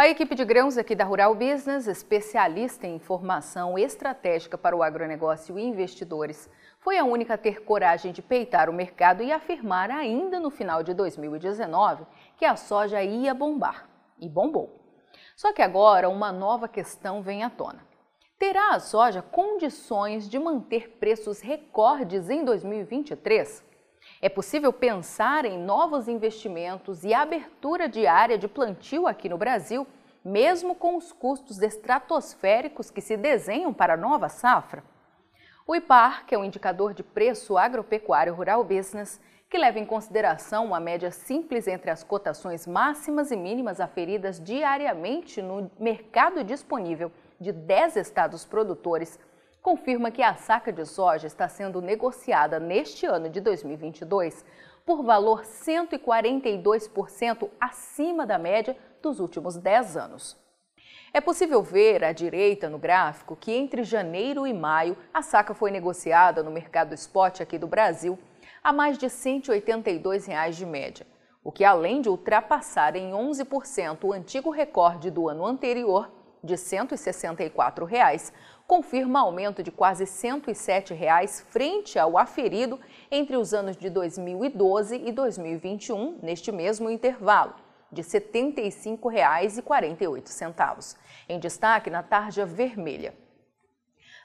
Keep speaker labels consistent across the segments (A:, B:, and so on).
A: A equipe de grãos aqui da Rural Business, especialista em informação estratégica para o agronegócio e investidores, foi a única a ter coragem de peitar o mercado e afirmar ainda no final de 2019 que a soja ia bombar. E bombou. Só que agora uma nova questão vem à tona. Terá a soja condições de manter preços recordes em 2023? É possível pensar em novos investimentos e abertura de área de plantio aqui no Brasil, mesmo com os custos estratosféricos que se desenham para a nova safra? O IPAR, que é o indicador de preço agropecuário rural business, que leva em consideração uma média simples entre as cotações máximas e mínimas aferidas diariamente no mercado disponível de 10 estados produtores, confirma que a saca de soja está sendo negociada neste ano de 2022 por valor 142% acima da média dos últimos 10 anos. É possível ver à direita no gráfico que entre janeiro e maio a saca foi negociada no mercado spot aqui do Brasil a mais de 182 reais de média, o que além de ultrapassar em 11% o antigo recorde do ano anterior, de 164 reais, confirma aumento de quase 107 reais frente ao aferido entre os anos de 2012 e 2021, neste mesmo intervalo, de R$ 75,48. Em destaque na tarja vermelha.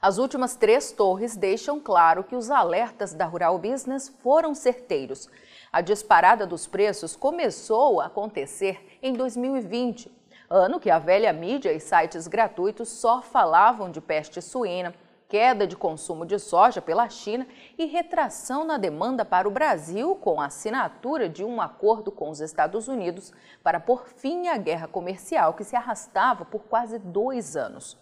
A: As últimas três torres deixam claro que os alertas da Rural Business foram certeiros. A disparada dos preços começou a acontecer em 2020, ano que a velha mídia e sites gratuitos só falavam de peste suína, queda de consumo de soja pela China e retração na demanda para o Brasil com a assinatura de um acordo com os Estados Unidos para pôr fim à guerra comercial que se arrastava por quase dois anos.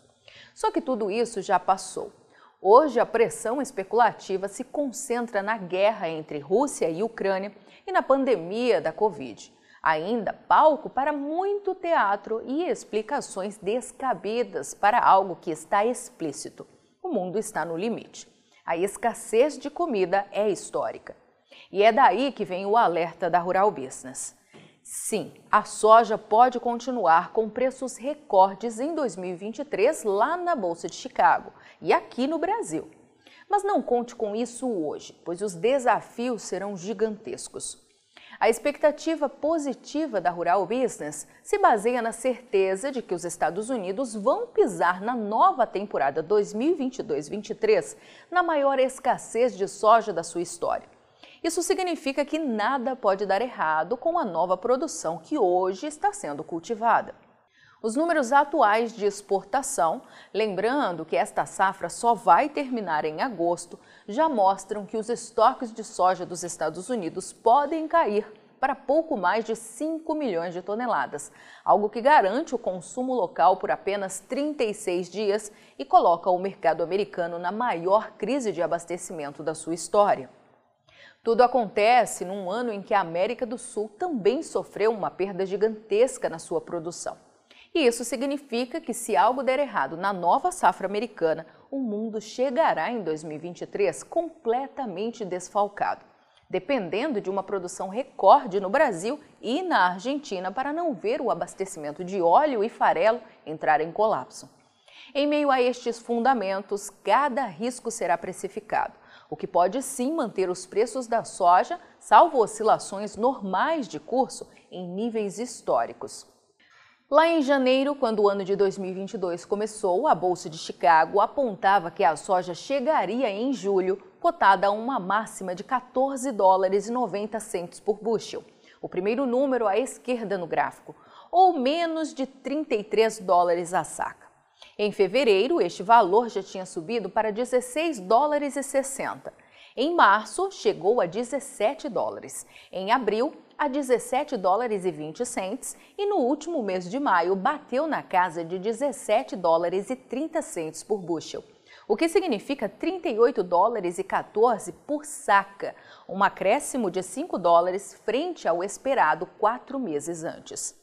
A: Só que tudo isso já passou. Hoje, a pressão especulativa se concentra na guerra entre Rússia e Ucrânia e na pandemia da Covid ainda palco para muito teatro e explicações descabidas para algo que está explícito. O mundo está no limite. A escassez de comida é histórica. E é daí que vem o alerta da Rural Business. Sim, a soja pode continuar com preços recordes em 2023 lá na Bolsa de Chicago e aqui no Brasil. Mas não conte com isso hoje, pois os desafios serão gigantescos. A expectativa positiva da Rural Business se baseia na certeza de que os Estados Unidos vão pisar na nova temporada 2022-23 na maior escassez de soja da sua história. Isso significa que nada pode dar errado com a nova produção que hoje está sendo cultivada. Os números atuais de exportação, lembrando que esta safra só vai terminar em agosto, já mostram que os estoques de soja dos Estados Unidos podem cair para pouco mais de 5 milhões de toneladas, algo que garante o consumo local por apenas 36 dias e coloca o mercado americano na maior crise de abastecimento da sua história. Tudo acontece num ano em que a América do Sul também sofreu uma perda gigantesca na sua produção. E isso significa que, se algo der errado na nova safra americana, o mundo chegará em 2023 completamente desfalcado, dependendo de uma produção recorde no Brasil e na Argentina para não ver o abastecimento de óleo e farelo entrar em colapso. Em meio a estes fundamentos, cada risco será precificado, o que pode sim manter os preços da soja, salvo oscilações normais de curso, em níveis históricos. Lá em janeiro, quando o ano de 2022 começou, a Bolsa de Chicago apontava que a soja chegaria em julho, cotada a uma máxima de 14 dólares e 90 centos por bushel, o primeiro número à esquerda no gráfico, ou menos de 33 dólares a saca. Em fevereiro, este valor já tinha subido para 16 dólares e 60. Em março, chegou a 17 dólares. Em abril, a 17 dólares e 20 centes e no último mês de maio bateu na casa de 17 dólares e 30 centes por bushel, o que significa 38 dólares e 14 por saca, um acréscimo de 5 dólares frente ao esperado quatro meses antes.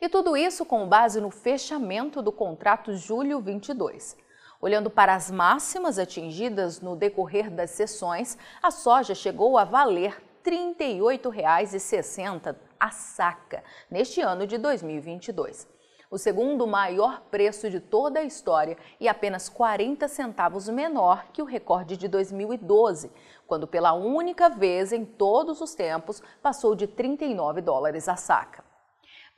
A: E tudo isso com base no fechamento do contrato julho 22. Olhando para as máximas atingidas no decorrer das sessões, a soja chegou a valer R$ 38,60 a saca neste ano de 2022. O segundo maior preço de toda a história e apenas 40 centavos menor que o recorde de 2012, quando pela única vez em todos os tempos passou de 39 dólares a saca.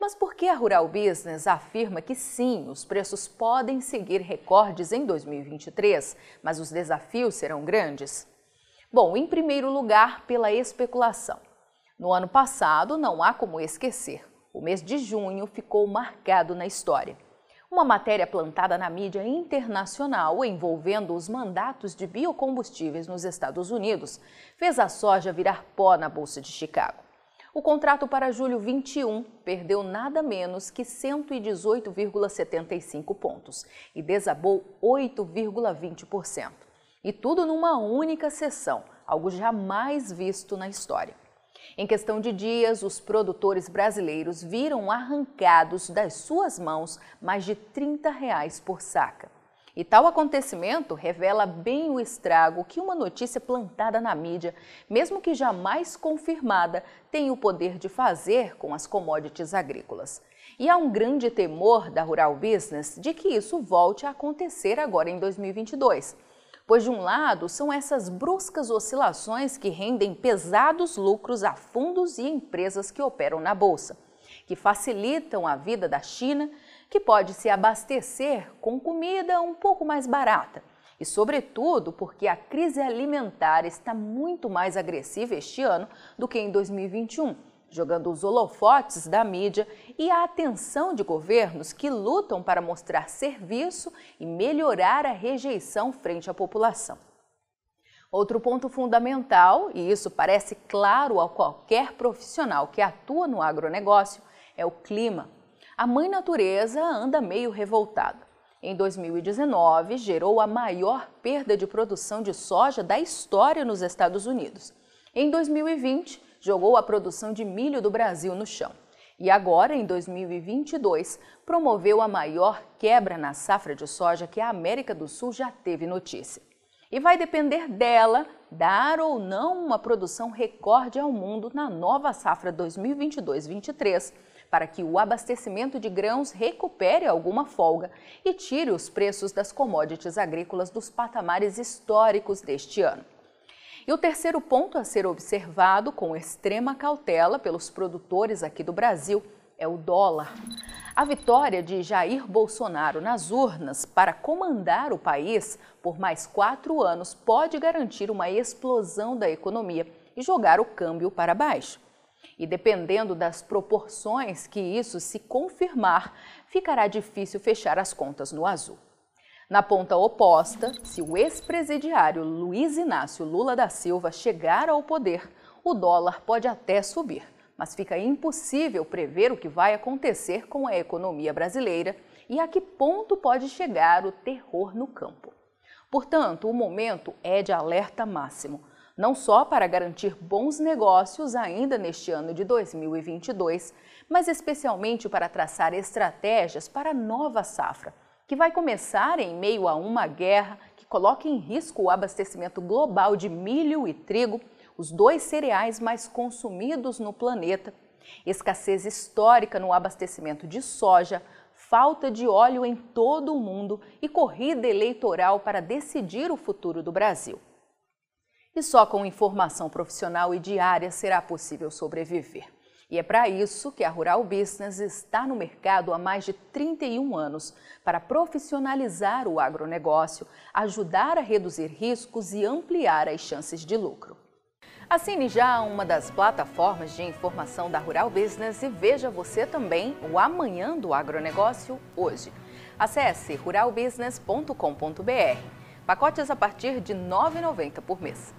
A: Mas por que a Rural Business afirma que sim, os preços podem seguir recordes em 2023, mas os desafios serão grandes? Bom, em primeiro lugar, pela especulação. No ano passado, não há como esquecer, o mês de junho ficou marcado na história. Uma matéria plantada na mídia internacional envolvendo os mandatos de biocombustíveis nos Estados Unidos fez a soja virar pó na Bolsa de Chicago. O contrato para julho 21 perdeu nada menos que 118,75 pontos e desabou 8,20%. E tudo numa única sessão, algo jamais visto na história. Em questão de dias, os produtores brasileiros viram arrancados das suas mãos mais de 30 reais por saca. E tal acontecimento revela bem o estrago que uma notícia plantada na mídia, mesmo que jamais confirmada, tem o poder de fazer com as commodities agrícolas. E há um grande temor da Rural Business de que isso volte a acontecer agora em 2022. Pois, de um lado, são essas bruscas oscilações que rendem pesados lucros a fundos e empresas que operam na Bolsa, que facilitam a vida da China que pode se abastecer com comida um pouco mais barata. E, sobretudo, porque a crise alimentar está muito mais agressiva este ano do que em 2021, jogando os holofotes da mídia e a atenção de governos que lutam para mostrar serviço e melhorar a rejeição frente à população. Outro ponto fundamental, e isso parece claro a qualquer profissional que atua no agronegócio, é o clima a mãe natureza anda meio revoltada. Em 2019, gerou a maior perda de produção de soja da história nos Estados Unidos. Em 2020, jogou a produção de milho do Brasil no chão. E agora, em 2022, promoveu a maior quebra na safra de soja que a América do Sul já teve notícia. E vai depender dela dar ou não uma produção recorde ao mundo na nova safra 2022-23 para que o abastecimento de grãos recupere alguma folga e tire os preços das commodities agrícolas dos patamares históricos deste ano. E o terceiro ponto a ser observado com extrema cautela pelos produtores aqui do Brasil é o dólar. A vitória de Jair Bolsonaro nas urnas para comandar o país por mais quatro anos pode garantir uma explosão da economia e jogar o câmbio para baixo. E dependendo das proporções que isso se confirmar, ficará difícil fechar as contas no azul. Na ponta oposta, se o ex-presidiário Luiz Inácio Lula da Silva chegar ao poder, o dólar pode até subir, mas fica impossível prever o que vai acontecer com a economia brasileira e a que ponto pode chegar o terror no campo. Portanto, o momento é de alerta máximo não só para garantir bons negócios ainda neste ano de 2022, mas especialmente para traçar estratégias para a nova safra, que vai começar em meio a uma guerra que coloca em risco o abastecimento global de milho e trigo, os dois cereais mais consumidos no planeta, escassez histórica no abastecimento de soja, falta de óleo em todo o mundo e corrida eleitoral para decidir o futuro do Brasil. E só com informação profissional e diária será possível sobreviver. E é para isso que a Rural Business está no mercado há mais de 31 anos para profissionalizar o agronegócio, ajudar a reduzir riscos e ampliar as chances de lucro. Assine já uma das plataformas de informação da Rural Business e veja você também o Amanhã do Agronegócio hoje. Acesse ruralbusiness.com.br. Pacotes a partir de R$ 9,90 por mês.